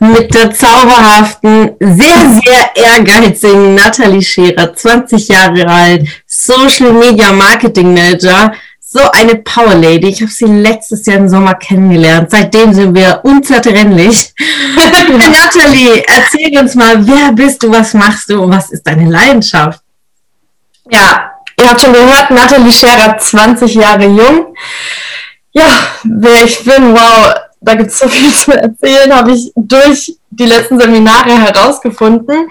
mit der zauberhaften, sehr, sehr ehrgeizigen Nathalie Scherer, 20 Jahre alt, Social Media Marketing Manager, so eine Power Lady. Ich habe sie letztes Jahr im Sommer kennengelernt. Seitdem sind wir unzertrennlich. Nathalie, erzähl uns mal, wer bist du, was machst du und was ist deine Leidenschaft? Ja, ihr habt schon gehört, Nathalie Scherer, 20 Jahre jung. Ja, wer ich bin, wow, da gibt es so viel zu erzählen, habe ich durch die letzten Seminare herausgefunden.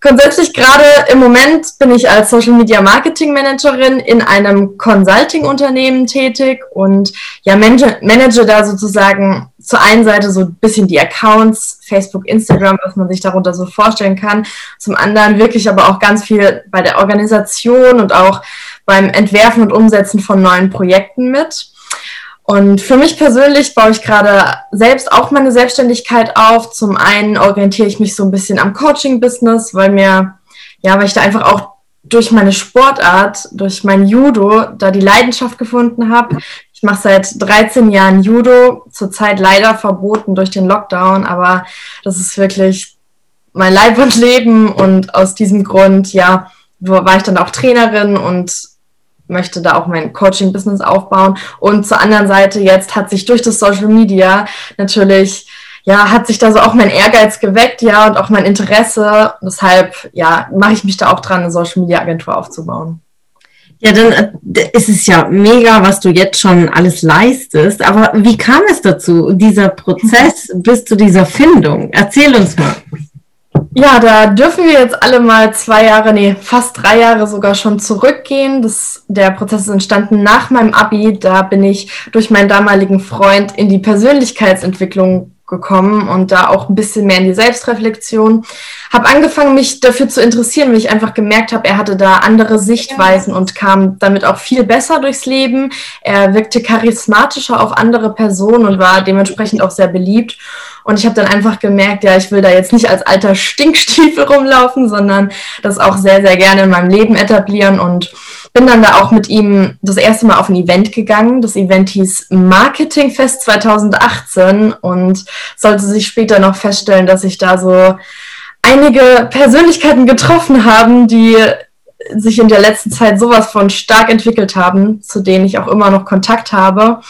Grundsätzlich gerade im Moment bin ich als Social Media Marketing Managerin in einem Consulting Unternehmen tätig und ja, manage, da sozusagen zur einen Seite so ein bisschen die Accounts, Facebook, Instagram, was man sich darunter so vorstellen kann. Zum anderen wirklich aber auch ganz viel bei der Organisation und auch beim Entwerfen und Umsetzen von neuen Projekten mit. Und für mich persönlich baue ich gerade selbst auch meine Selbstständigkeit auf. Zum einen orientiere ich mich so ein bisschen am Coaching-Business, weil mir, ja, weil ich da einfach auch durch meine Sportart, durch mein Judo, da die Leidenschaft gefunden habe. Ich mache seit 13 Jahren Judo, zurzeit leider verboten durch den Lockdown, aber das ist wirklich mein Leib und Leben und aus diesem Grund, ja, war ich dann auch Trainerin und möchte da auch mein Coaching-Business aufbauen. Und zur anderen Seite jetzt hat sich durch das Social Media natürlich, ja, hat sich da so auch mein Ehrgeiz geweckt, ja, und auch mein Interesse. Deshalb, ja, mache ich mich da auch dran, eine Social Media Agentur aufzubauen. Ja, dann äh, ist es ja mega, was du jetzt schon alles leistest. Aber wie kam es dazu, dieser Prozess bis zu dieser Findung? Erzähl uns mal. Ja, da dürfen wir jetzt alle mal zwei Jahre, nee, fast drei Jahre sogar schon zurückgehen. Das, der Prozess ist entstanden nach meinem Abi. Da bin ich durch meinen damaligen Freund in die Persönlichkeitsentwicklung gekommen und da auch ein bisschen mehr in die Selbstreflexion. Habe angefangen, mich dafür zu interessieren, weil ich einfach gemerkt habe, er hatte da andere Sichtweisen und kam damit auch viel besser durchs Leben. Er wirkte charismatischer auf andere Personen und war dementsprechend auch sehr beliebt. Und ich habe dann einfach gemerkt, ja, ich will da jetzt nicht als alter Stinkstiefel rumlaufen, sondern das auch sehr, sehr gerne in meinem Leben etablieren und bin dann da auch mit ihm das erste Mal auf ein Event gegangen. Das Event hieß Marketingfest 2018 und sollte sich später noch feststellen, dass ich da so einige Persönlichkeiten getroffen haben, die sich in der letzten Zeit sowas von stark entwickelt haben, zu denen ich auch immer noch Kontakt habe.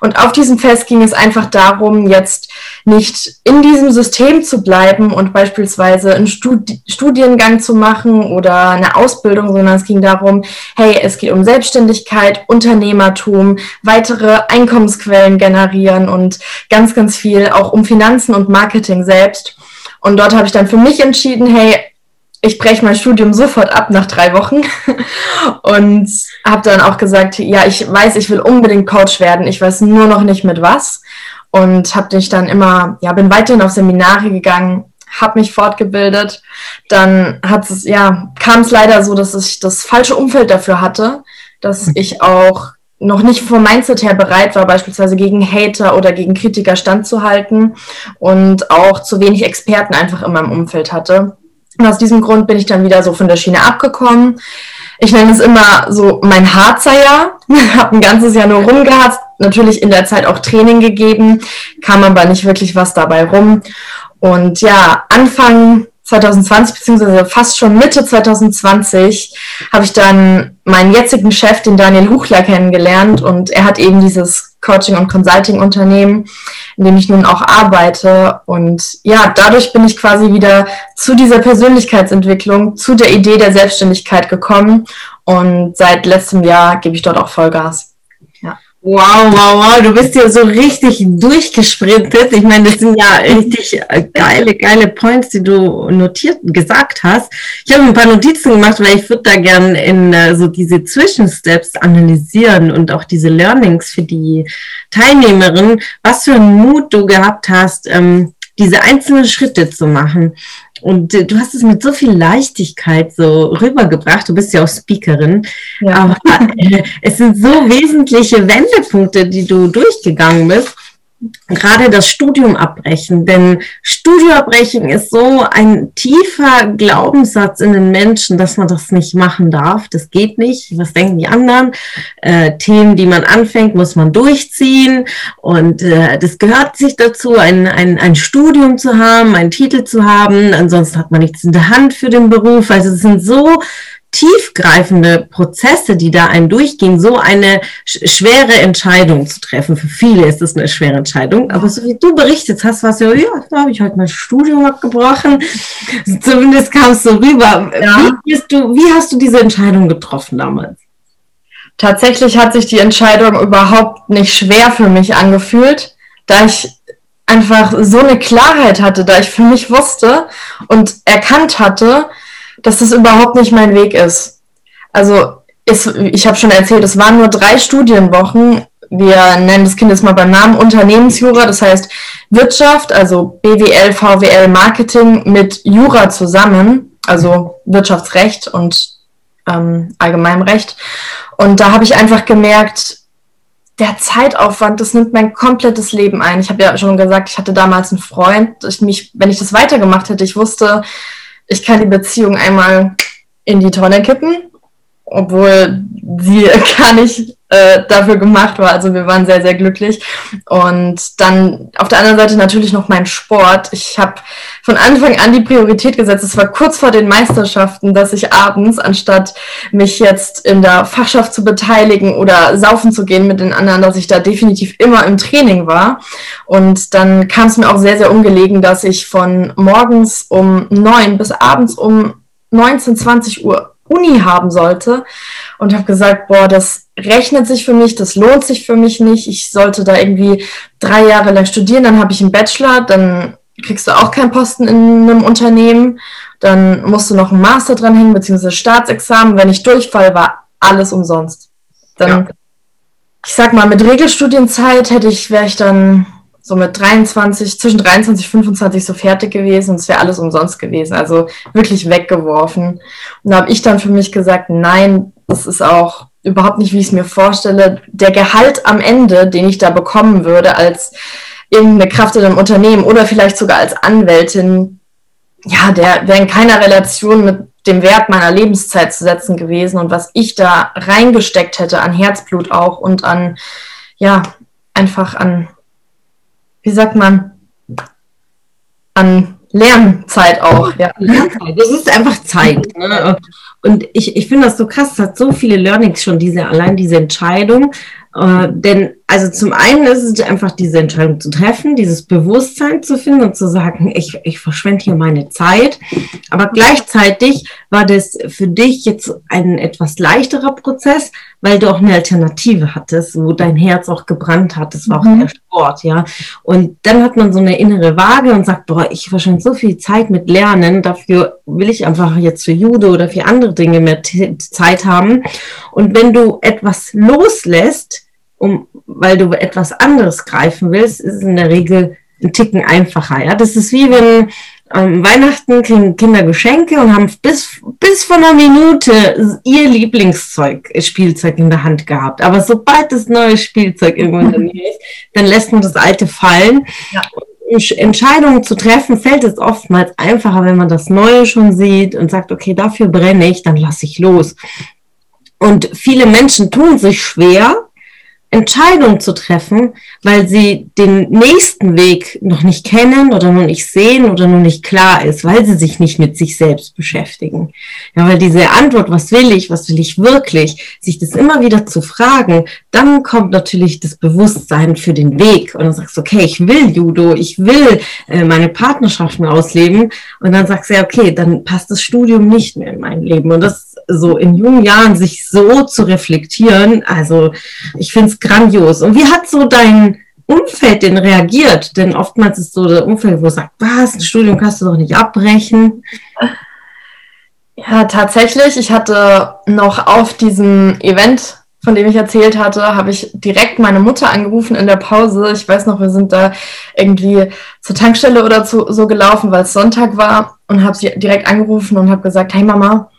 Und auf diesem Fest ging es einfach darum, jetzt nicht in diesem System zu bleiben und beispielsweise einen Studi Studiengang zu machen oder eine Ausbildung, sondern es ging darum, hey, es geht um Selbstständigkeit, Unternehmertum, weitere Einkommensquellen generieren und ganz, ganz viel auch um Finanzen und Marketing selbst. Und dort habe ich dann für mich entschieden, hey, ich breche mein Studium sofort ab nach drei Wochen und habe dann auch gesagt, ja, ich weiß, ich will unbedingt Coach werden, ich weiß nur noch nicht mit was und habe mich dann immer, ja, bin weiterhin auf Seminare gegangen, habe mich fortgebildet. Dann hat es, ja, kam es leider so, dass ich das falsche Umfeld dafür hatte, dass ich auch noch nicht vom Mindset her bereit war, beispielsweise gegen Hater oder gegen Kritiker standzuhalten und auch zu wenig Experten einfach in meinem Umfeld hatte. Und aus diesem Grund bin ich dann wieder so von der Schiene abgekommen. Ich nenne es immer so mein Harzer-Jahr. habe ein ganzes Jahr nur rumgeharzt, natürlich in der Zeit auch Training gegeben, kam aber nicht wirklich was dabei rum. Und ja, Anfang 2020, beziehungsweise fast schon Mitte 2020, habe ich dann meinen jetzigen Chef, den Daniel Huchler, kennengelernt. Und er hat eben dieses Coaching- und Consulting-Unternehmen, in dem ich nun auch arbeite. Und ja, dadurch bin ich quasi wieder zu dieser Persönlichkeitsentwicklung, zu der Idee der Selbstständigkeit gekommen. Und seit letztem Jahr gebe ich dort auch Vollgas. Wow, wow, wow, du bist ja so richtig durchgesprintet. Ich meine, das sind ja richtig geile, geile Points, die du notiert, gesagt hast. Ich habe ein paar Notizen gemacht, weil ich würde da gerne in äh, so diese Zwischensteps analysieren und auch diese Learnings für die Teilnehmerin, was für einen Mut du gehabt hast, ähm, diese einzelnen Schritte zu machen. Und äh, du hast es mit so viel Leichtigkeit so rübergebracht. Du bist ja auch Speakerin. Ja. Aber äh, es sind so wesentliche Wendepunkte, die du durchgegangen bist gerade das Studium abbrechen. Denn Studium abbrechen ist so ein tiefer Glaubenssatz in den Menschen, dass man das nicht machen darf. Das geht nicht. Was denken die anderen? Äh, Themen, die man anfängt, muss man durchziehen. Und äh, das gehört sich dazu, ein, ein, ein Studium zu haben, einen Titel zu haben. Ansonsten hat man nichts in der Hand für den Beruf. Also es sind so tiefgreifende Prozesse, die da einen durchgehen, so eine schwere Entscheidung zu treffen. Für viele ist es eine schwere Entscheidung, aber so wie du berichtet hast, war es ja, ja, da habe ich heute mein Studium abgebrochen. Zumindest kam es so rüber. Ja. Wie, du, wie hast du diese Entscheidung getroffen damals? Tatsächlich hat sich die Entscheidung überhaupt nicht schwer für mich angefühlt, da ich einfach so eine Klarheit hatte, da ich für mich wusste und erkannt hatte, dass das überhaupt nicht mein Weg ist. Also ist, ich habe schon erzählt, es waren nur drei Studienwochen. Wir nennen das Kind jetzt mal beim Namen Unternehmensjura, das heißt Wirtschaft, also BWL, VWL, Marketing mit Jura zusammen, also Wirtschaftsrecht und ähm, Allgemeinrecht. Und da habe ich einfach gemerkt, der Zeitaufwand, das nimmt mein komplettes Leben ein. Ich habe ja schon gesagt, ich hatte damals einen Freund. Ich mich, wenn ich das weitergemacht hätte, ich wusste, ich kann die Beziehung einmal in die Tonne kippen, obwohl sie gar nicht äh, dafür gemacht war. Also wir waren sehr, sehr glücklich. Und dann auf der anderen Seite natürlich noch mein Sport. Ich habe von Anfang an die Priorität gesetzt. Es war kurz vor den Meisterschaften, dass ich abends, anstatt mich jetzt in der Fachschaft zu beteiligen oder saufen zu gehen mit den anderen, dass ich da definitiv immer im Training war. Und dann kam es mir auch sehr, sehr ungelegen, dass ich von morgens um neun bis abends um 19, 20 Uhr Uni haben sollte und habe gesagt, boah, das rechnet sich für mich, das lohnt sich für mich nicht. Ich sollte da irgendwie drei Jahre lang studieren, dann habe ich einen Bachelor, dann kriegst du auch keinen Posten in einem Unternehmen, dann musst du noch einen Master dranhängen, beziehungsweise Staatsexamen. Wenn ich durchfall, war alles umsonst. Dann, ja. ich sag mal, mit Regelstudienzeit hätte ich, wäre ich dann so mit 23, zwischen 23 und 25 so fertig gewesen und es wäre alles umsonst gewesen. Also wirklich weggeworfen. Und da habe ich dann für mich gesagt, nein, das ist auch überhaupt nicht, wie ich es mir vorstelle. Der Gehalt am Ende, den ich da bekommen würde als irgendeine Kraft in einem Unternehmen oder vielleicht sogar als Anwältin, ja, der wäre in keiner Relation mit dem Wert meiner Lebenszeit zu setzen gewesen und was ich da reingesteckt hätte an Herzblut auch und an, ja, einfach an wie sagt man, an Lernzeit auch. Ja. Das ist einfach Zeit. Ne? Und ich, ich finde das so krass, es hat so viele Learnings schon, diese, allein diese Entscheidung. Äh, denn also zum einen ist es einfach diese Entscheidung zu treffen, dieses Bewusstsein zu finden und zu sagen, ich, ich verschwende hier meine Zeit. Aber gleichzeitig war das für dich jetzt ein etwas leichterer Prozess, weil du auch eine Alternative hattest, wo dein Herz auch gebrannt hat. Das war auch mhm. der Sport, ja. Und dann hat man so eine innere Waage und sagt, boah, ich verschwende so viel Zeit mit Lernen, dafür will ich einfach jetzt für Judo oder für andere Dinge mehr Zeit haben. Und wenn du etwas loslässt, um, weil du etwas anderes greifen willst, ist es in der Regel ein Ticken einfacher. Ja, das ist wie wenn ähm, Weihnachten kriegen Kinder Geschenke und haben bis, bis vor einer Minute ihr Lieblingszeug, äh, Spielzeug in der Hand gehabt. Aber sobald das neue Spielzeug irgendwo in der Nähe ist, dann lässt man das alte fallen. Ja. Entscheidungen zu treffen, fällt es oftmals einfacher, wenn man das Neue schon sieht und sagt, okay, dafür brenne ich, dann lasse ich los. Und viele Menschen tun sich schwer, Entscheidung zu treffen, weil sie den nächsten Weg noch nicht kennen oder noch nicht sehen oder noch nicht klar ist, weil sie sich nicht mit sich selbst beschäftigen. Ja, weil diese Antwort, was will ich, was will ich wirklich, sich das immer wieder zu fragen, dann kommt natürlich das Bewusstsein für den Weg. Und dann sagst du, okay, ich will Judo, ich will äh, meine Partnerschaften ausleben. Und dann sagst du, ja, okay, dann passt das Studium nicht mehr in mein Leben. Und das so in jungen Jahren sich so zu reflektieren, also ich finde es grandios. Und wie hat so dein Umfeld denn reagiert? Denn oftmals ist so der Umfeld, wo sagt, was, ein Studium kannst du doch nicht abbrechen. Ja, tatsächlich. Ich hatte noch auf diesem Event von dem ich erzählt hatte, habe ich direkt meine Mutter angerufen in der Pause. Ich weiß noch, wir sind da irgendwie zur Tankstelle oder zu, so gelaufen, weil es Sonntag war und habe sie direkt angerufen und habe gesagt, hey Mama,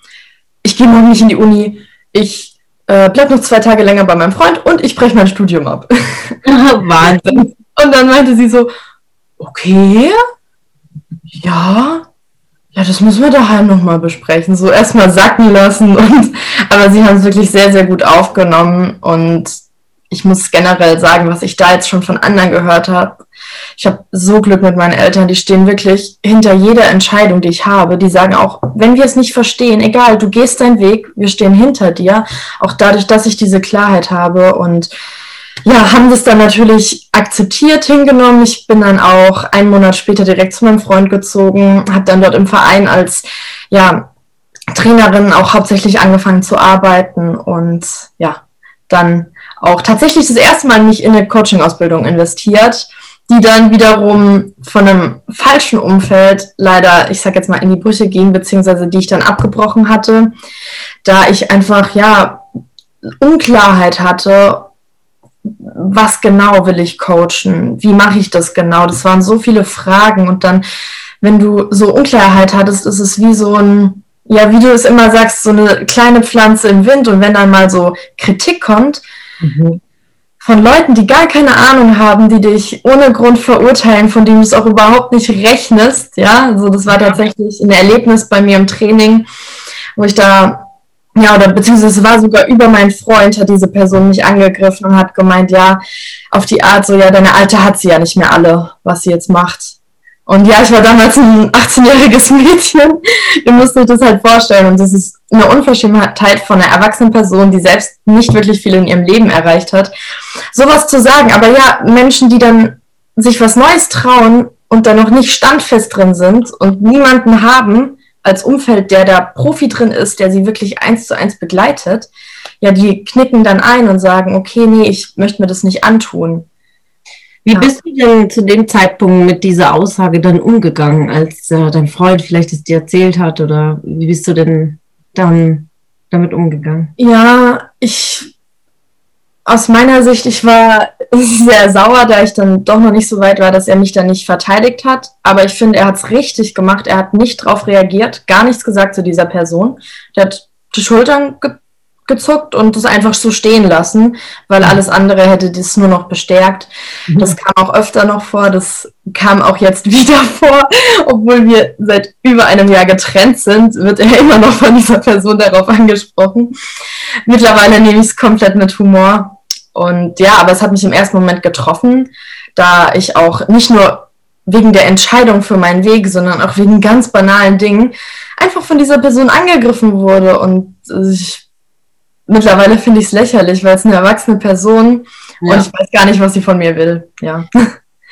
ich gehe morgen nicht in die Uni. Ich äh, bleib noch zwei Tage länger bei meinem Freund und ich breche mein Studium ab. Wahnsinn. Und dann meinte sie so, okay, ja, ja, das müssen wir daheim nochmal besprechen. So erstmal sacken lassen. Und, aber sie haben es wirklich sehr, sehr gut aufgenommen. Und ich muss generell sagen, was ich da jetzt schon von anderen gehört habe. Ich habe so Glück mit meinen Eltern. Die stehen wirklich hinter jeder Entscheidung, die ich habe. Die sagen auch, wenn wir es nicht verstehen, egal, du gehst deinen Weg, wir stehen hinter dir. Auch dadurch, dass ich diese Klarheit habe. Und ja, haben das dann natürlich akzeptiert, hingenommen. Ich bin dann auch einen Monat später direkt zu meinem Freund gezogen, habe dann dort im Verein als ja, Trainerin auch hauptsächlich angefangen zu arbeiten und ja, dann auch tatsächlich das erste Mal nicht in eine Coaching-Ausbildung investiert, die dann wiederum von einem falschen Umfeld leider, ich sag jetzt mal, in die Brüche ging, beziehungsweise die ich dann abgebrochen hatte, da ich einfach, ja, Unklarheit hatte was genau will ich coachen? Wie mache ich das genau? Das waren so viele Fragen und dann, wenn du so Unklarheit hattest, ist es wie so ein, ja, wie du es immer sagst, so eine kleine Pflanze im Wind und wenn dann mal so Kritik kommt, mhm. von Leuten, die gar keine Ahnung haben, die dich ohne Grund verurteilen, von denen du es auch überhaupt nicht rechnest, ja, also das war tatsächlich ein Erlebnis bei mir im Training, wo ich da ja, oder beziehungsweise es war sogar über meinen Freund, hat diese Person mich angegriffen und hat gemeint, ja, auf die Art so, ja, deine Alte hat sie ja nicht mehr alle, was sie jetzt macht. Und ja, ich war damals ein 18-jähriges Mädchen. Ihr müsst euch das halt vorstellen. Und das ist eine Unverschämtheit von einer erwachsenen Person, die selbst nicht wirklich viel in ihrem Leben erreicht hat, sowas zu sagen. Aber ja, Menschen, die dann sich was Neues trauen und da noch nicht standfest drin sind und niemanden haben, als Umfeld, der da Profi drin ist, der sie wirklich eins zu eins begleitet, ja, die knicken dann ein und sagen, okay, nee, ich möchte mir das nicht antun. Wie ja. bist du denn zu dem Zeitpunkt mit dieser Aussage dann umgegangen, als äh, dein Freund vielleicht es dir erzählt hat oder wie bist du denn dann damit umgegangen? Ja, ich aus meiner Sicht, ich war sehr sauer, da ich dann doch noch nicht so weit war, dass er mich dann nicht verteidigt hat. Aber ich finde, er hat es richtig gemacht. Er hat nicht darauf reagiert, gar nichts gesagt zu dieser Person. Der hat die Schultern ge gezuckt und das einfach so stehen lassen, weil alles andere hätte das nur noch bestärkt. Mhm. Das kam auch öfter noch vor, das kam auch jetzt wieder vor, obwohl wir seit über einem Jahr getrennt sind, wird er immer noch von dieser Person darauf angesprochen. Mittlerweile nehme ich es komplett mit Humor und ja, aber es hat mich im ersten Moment getroffen, da ich auch nicht nur wegen der Entscheidung für meinen Weg, sondern auch wegen ganz banalen Dingen einfach von dieser Person angegriffen wurde. Und ich, mittlerweile finde ich es lächerlich, weil es eine erwachsene Person ja. und ich weiß gar nicht, was sie von mir will. Ja.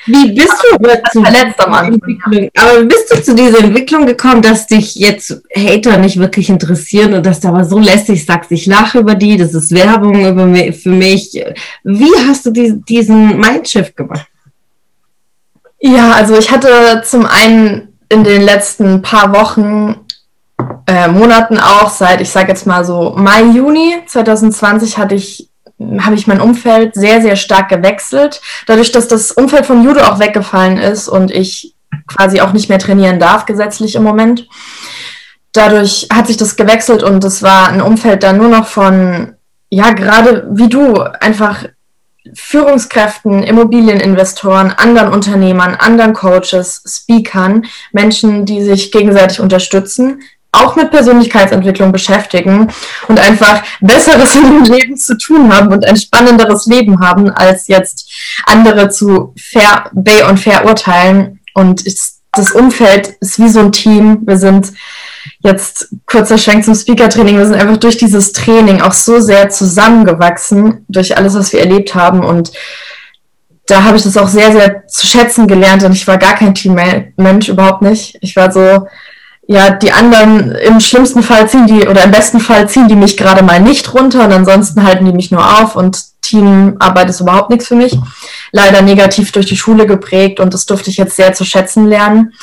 Wie bist du zu verletzt am Anfang? Aber bist du zu dieser Entwicklung gekommen, dass dich jetzt Hater nicht wirklich interessieren und dass du aber so lästig sagst, ich lache über die, das ist Werbung über mich, für mich. Wie hast du die, diesen Mindshift gemacht? Ja, also ich hatte zum einen in den letzten paar Wochen, äh, Monaten auch, seit ich sage jetzt mal so Mai, Juni 2020 hatte ich habe ich mein Umfeld sehr, sehr stark gewechselt. Dadurch, dass das Umfeld von Judo auch weggefallen ist und ich quasi auch nicht mehr trainieren darf, gesetzlich im Moment. Dadurch hat sich das gewechselt und es war ein Umfeld dann nur noch von, ja, gerade wie du, einfach Führungskräften, Immobilieninvestoren, anderen Unternehmern, anderen Coaches, Speakern, Menschen, die sich gegenseitig unterstützen, auch mit Persönlichkeitsentwicklung beschäftigen und einfach Besseres in ihrem Leben zu tun haben und ein spannenderes Leben haben, als jetzt andere zu fair, bay und verurteilen. Und das Umfeld ist wie so ein Team. Wir sind jetzt kurzer Schwenk zum Speaker-Training. Wir sind einfach durch dieses Training auch so sehr zusammengewachsen, durch alles, was wir erlebt haben. Und da habe ich das auch sehr, sehr zu schätzen gelernt. Und ich war gar kein Teammensch, überhaupt nicht. Ich war so, ja, die anderen im schlimmsten Fall ziehen die oder im besten Fall ziehen die mich gerade mal nicht runter und ansonsten halten die mich nur auf und Teamarbeit ist überhaupt nichts für mich. Leider negativ durch die Schule geprägt und das durfte ich jetzt sehr zu schätzen lernen,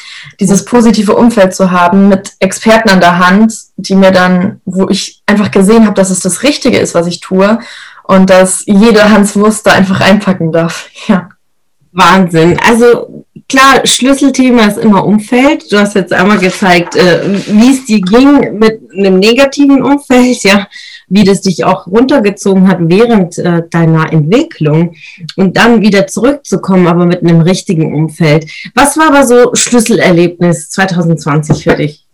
dieses positive Umfeld zu haben mit Experten an der Hand, die mir dann, wo ich einfach gesehen habe, dass es das Richtige ist, was ich tue und dass jeder Hans Wurst da einfach einpacken darf. Ja. Wahnsinn. Also klar, Schlüsselthema ist immer Umfeld. Du hast jetzt einmal gezeigt, äh, wie es dir ging mit einem negativen Umfeld, ja, wie das dich auch runtergezogen hat während äh, deiner Entwicklung und dann wieder zurückzukommen, aber mit einem richtigen Umfeld. Was war aber so Schlüsselerlebnis 2020 für dich?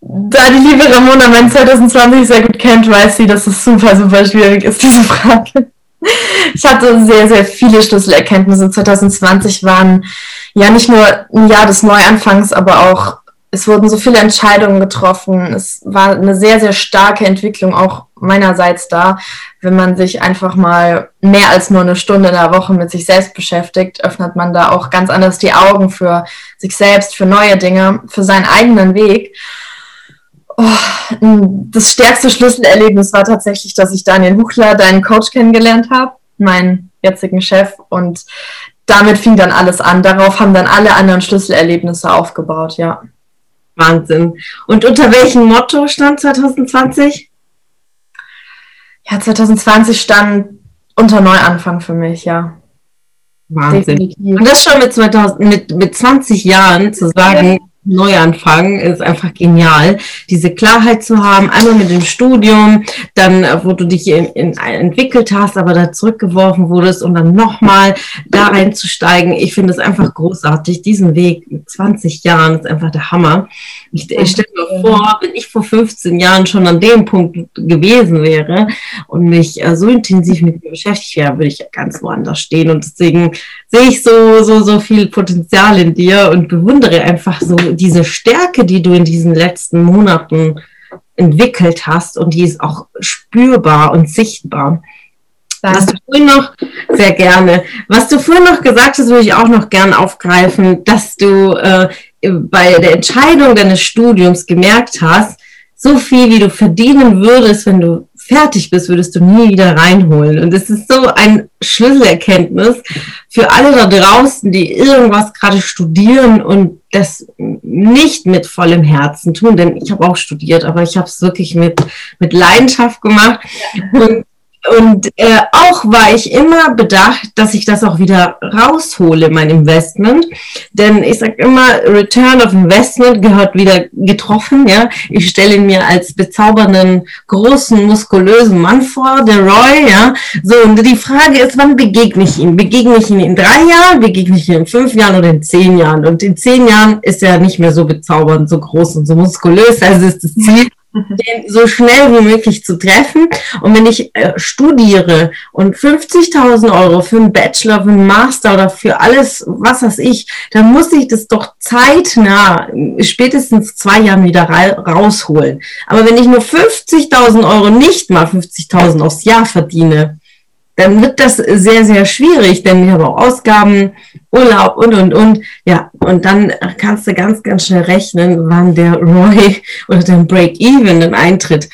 Da die liebe Ramona mein 2020 sehr gut kennt, weiß sie, dass es super, super schwierig ist, diese Frage. Ich hatte sehr, sehr viele Schlüsselerkenntnisse. 2020 waren ja nicht nur ein Jahr des Neuanfangs, aber auch, es wurden so viele Entscheidungen getroffen. Es war eine sehr, sehr starke Entwicklung auch meinerseits da. Wenn man sich einfach mal mehr als nur eine Stunde in der Woche mit sich selbst beschäftigt, öffnet man da auch ganz anders die Augen für sich selbst, für neue Dinge, für seinen eigenen Weg. Oh, das stärkste Schlüsselerlebnis war tatsächlich, dass ich Daniel Huchler, deinen Coach, kennengelernt habe, meinen jetzigen Chef. Und damit fing dann alles an. Darauf haben dann alle anderen Schlüsselerlebnisse aufgebaut, ja. Wahnsinn. Und unter welchem Motto stand 2020? Ja, 2020 stand unter Neuanfang für mich, ja. Wahnsinn. Definitiv. Und das schon mit, 2000, mit, mit 20 Jahren zu sagen, Neuanfang ist einfach genial, diese Klarheit zu haben, einmal mit dem Studium, dann äh, wo du dich in, in, entwickelt hast, aber da zurückgeworfen wurdest und dann nochmal da einzusteigen. Ich finde es einfach großartig. Diesen Weg mit 20 Jahren ist einfach der Hammer. Ich, ich stelle mir vor, wenn ich vor 15 Jahren schon an dem Punkt gewesen wäre und mich äh, so intensiv mit mir beschäftigt wäre, würde ich ganz woanders stehen. Und deswegen sehe ich so, so, so viel Potenzial in dir und bewundere einfach so diese Stärke, die du in diesen letzten Monaten entwickelt hast und die ist auch spürbar und sichtbar. Danke. Was du vorhin noch, sehr gerne, was du vorhin noch gesagt hast, würde ich auch noch gern aufgreifen, dass du äh, bei der Entscheidung deines Studiums gemerkt hast, so viel, wie du verdienen würdest, wenn du fertig bist, würdest du nie wieder reinholen. Und es ist so ein Schlüsselerkenntnis für alle da draußen, die irgendwas gerade studieren und das nicht mit vollem Herzen tun, denn ich habe auch studiert, aber ich habe es wirklich mit, mit Leidenschaft gemacht. Und und äh, auch war ich immer bedacht, dass ich das auch wieder raushole, mein Investment. Denn ich sage immer, Return of Investment gehört wieder getroffen. Ja, Ich stelle ihn mir als bezaubernden, großen, muskulösen Mann vor, der Roy. Ja, So, und die Frage ist, wann begegne ich ihm? Begegne ich ihn in drei Jahren, begegne ich ihn in fünf Jahren oder in zehn Jahren? Und in zehn Jahren ist er nicht mehr so bezaubernd, so groß und so muskulös. Also ist das Ziel, den so schnell wie möglich zu treffen. Und wenn ich äh, studiere und 50.000 Euro für einen Bachelor, für einen Master oder für alles, was weiß ich, dann muss ich das doch zeitnah, spätestens zwei Jahren wieder rausholen. Aber wenn ich nur 50.000 Euro nicht mal 50.000 aufs Jahr verdiene, dann wird das sehr, sehr schwierig, denn ich habe auch Ausgaben, Urlaub und, und, und. Ja, und dann kannst du ganz, ganz schnell rechnen, wann der Roy oder der Break-Even dann eintritt.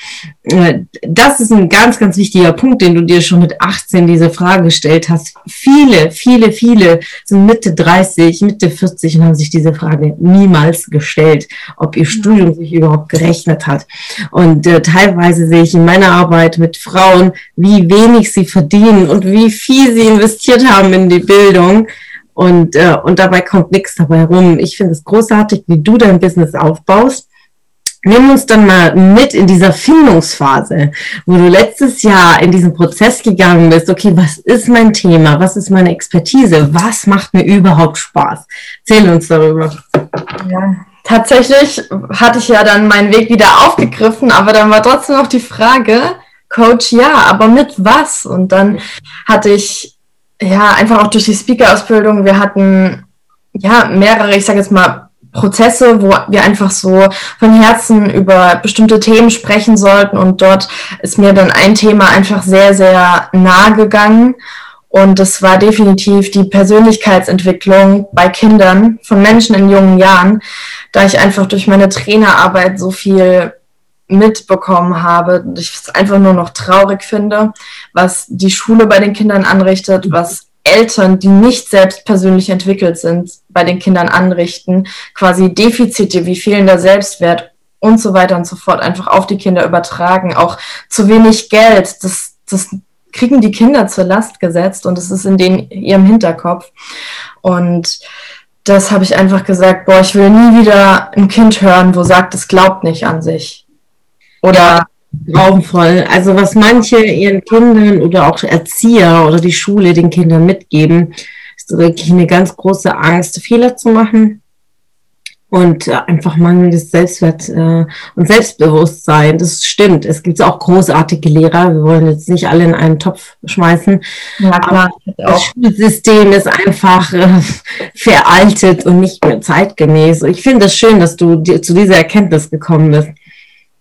Äh, das ist ein ganz, ganz wichtiger Punkt, den du dir schon mit 18 diese Frage gestellt hast. Viele, viele, viele sind Mitte 30, Mitte 40 und haben sich diese Frage niemals gestellt, ob ihr Studium sich überhaupt gerechnet hat. Und äh, teilweise sehe ich in meiner Arbeit mit Frauen, wie wenig sie verdienen und wie viel sie investiert haben in die Bildung und, äh, und dabei kommt nichts dabei rum. Ich finde es großartig, wie du dein Business aufbaust. Nimm uns dann mal mit in dieser Findungsphase, wo du letztes Jahr in diesen Prozess gegangen bist. Okay, was ist mein Thema? Was ist meine Expertise? Was macht mir überhaupt Spaß? Erzähl uns darüber. Ja, tatsächlich hatte ich ja dann meinen Weg wieder aufgegriffen, aber dann war trotzdem noch die Frage, Coach, ja, aber mit was? Und dann hatte ich ja, einfach auch durch die Speaker-Ausbildung. Wir hatten ja mehrere, ich sage jetzt mal, Prozesse, wo wir einfach so von Herzen über bestimmte Themen sprechen sollten. Und dort ist mir dann ein Thema einfach sehr, sehr nahe gegangen. Und das war definitiv die Persönlichkeitsentwicklung bei Kindern von Menschen in jungen Jahren, da ich einfach durch meine Trainerarbeit so viel mitbekommen habe, ich es einfach nur noch traurig finde, was die Schule bei den Kindern anrichtet, was Eltern, die nicht selbst persönlich entwickelt sind, bei den Kindern anrichten, quasi Defizite wie fehlender Selbstwert und so weiter und so fort einfach auf die Kinder übertragen. Auch zu wenig Geld, das, das kriegen die Kinder zur Last gesetzt und es ist in den, ihrem Hinterkopf. Und das habe ich einfach gesagt, boah, ich will nie wieder ein Kind hören, wo sagt, es glaubt nicht an sich. Oder grauenvoll. Also was manche ihren Kindern oder auch Erzieher oder die Schule den Kindern mitgeben, ist wirklich eine ganz große Angst, Fehler zu machen und äh, einfach mangelndes Selbstwert äh, und Selbstbewusstsein. Das stimmt. Es gibt auch großartige Lehrer. Wir wollen jetzt nicht alle in einen Topf schmeißen. Ja, klar. das Schulsystem ist einfach äh, veraltet und nicht mehr zeitgemäß. Ich finde es das schön, dass du zu dieser Erkenntnis gekommen bist.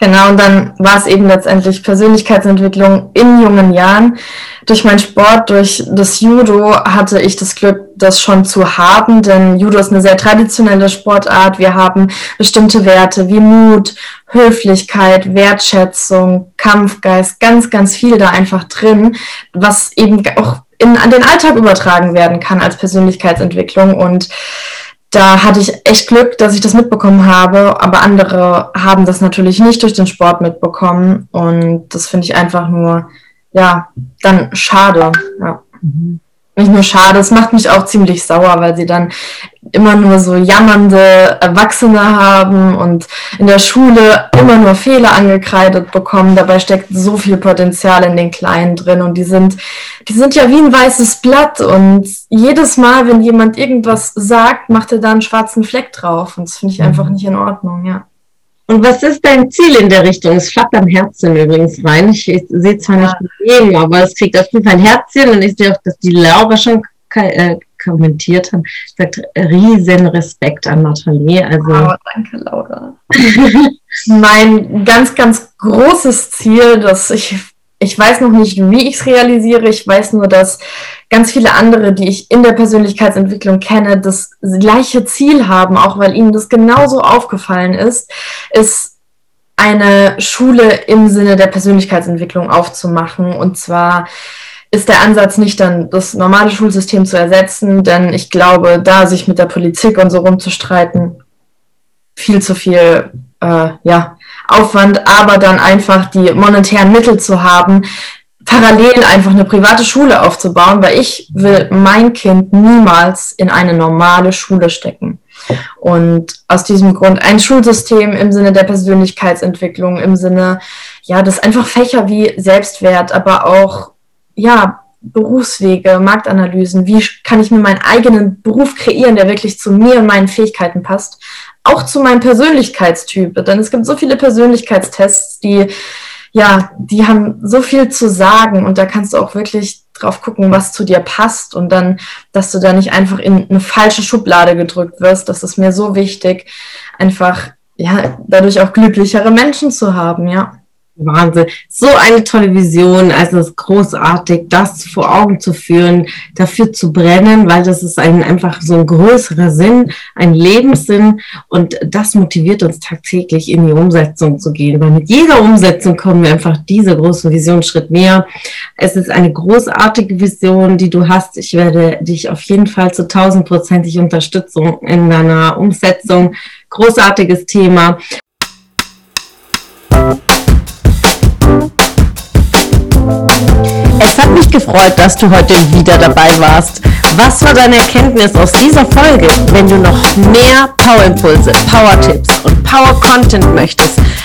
Genau, und dann war es eben letztendlich Persönlichkeitsentwicklung in jungen Jahren. Durch meinen Sport, durch das Judo hatte ich das Glück, das schon zu haben, denn Judo ist eine sehr traditionelle Sportart. Wir haben bestimmte Werte wie Mut, Höflichkeit, Wertschätzung, Kampfgeist, ganz, ganz viel da einfach drin, was eben auch in, an den Alltag übertragen werden kann als Persönlichkeitsentwicklung und da hatte ich echt Glück, dass ich das mitbekommen habe, aber andere haben das natürlich nicht durch den Sport mitbekommen und das finde ich einfach nur, ja, dann schade. Ja. Mhm nicht nur schade, es macht mich auch ziemlich sauer, weil sie dann immer nur so jammernde Erwachsene haben und in der Schule immer nur Fehler angekreidet bekommen. Dabei steckt so viel Potenzial in den Kleinen drin und die sind, die sind ja wie ein weißes Blatt und jedes Mal, wenn jemand irgendwas sagt, macht er da einen schwarzen Fleck drauf und das finde ich einfach mhm. nicht in Ordnung, ja. Und was ist dein Ziel in der Richtung? Es flackt am Herzen übrigens rein. Ich, ich sehe zwar ja. nicht bewegen, aber es kriegt auf jeden Fall ein Herzchen und ich sehe auch, dass die Laura schon äh, kommentiert hat. Sagt riesen Respekt an Nathalie. Also oh, danke, Laura. mein ganz, ganz großes Ziel, das ich ich weiß noch nicht, wie ich es realisiere. Ich weiß nur, dass ganz viele andere, die ich in der Persönlichkeitsentwicklung kenne, das gleiche Ziel haben, auch weil ihnen das genauso aufgefallen ist, ist eine Schule im Sinne der Persönlichkeitsentwicklung aufzumachen. Und zwar ist der Ansatz nicht dann das normale Schulsystem zu ersetzen, denn ich glaube, da sich mit der Politik und so rumzustreiten, viel zu viel, äh, ja, Aufwand, aber dann einfach die monetären Mittel zu haben, parallel einfach eine private Schule aufzubauen, weil ich will mein Kind niemals in eine normale Schule stecken. Und aus diesem Grund ein Schulsystem im Sinne der Persönlichkeitsentwicklung, im Sinne, ja, das einfach Fächer wie Selbstwert, aber auch, ja, Berufswege, Marktanalysen, wie kann ich mir meinen eigenen Beruf kreieren, der wirklich zu mir und meinen Fähigkeiten passt, auch zu meinem Persönlichkeitstyp. Denn es gibt so viele Persönlichkeitstests, die, ja, die haben so viel zu sagen und da kannst du auch wirklich drauf gucken, was zu dir passt und dann, dass du da nicht einfach in eine falsche Schublade gedrückt wirst. Das ist mir so wichtig, einfach, ja, dadurch auch glücklichere Menschen zu haben, ja. Wahnsinn. So eine tolle Vision. Also es ist großartig, das vor Augen zu führen, dafür zu brennen, weil das ist ein, einfach so ein größerer Sinn, ein Lebenssinn und das motiviert uns tagtäglich in die Umsetzung zu gehen, weil mit jeder Umsetzung kommen wir einfach diese großen Vision Schritt näher. Es ist eine großartige Vision, die du hast. Ich werde dich auf jeden Fall zu tausendprozentig Unterstützung in deiner Umsetzung. Großartiges Thema. Es hat mich gefreut, dass du heute wieder dabei warst. Was war deine Erkenntnis aus dieser Folge? Wenn du noch mehr Power-Impulse, Power-Tipps und Power-Content möchtest,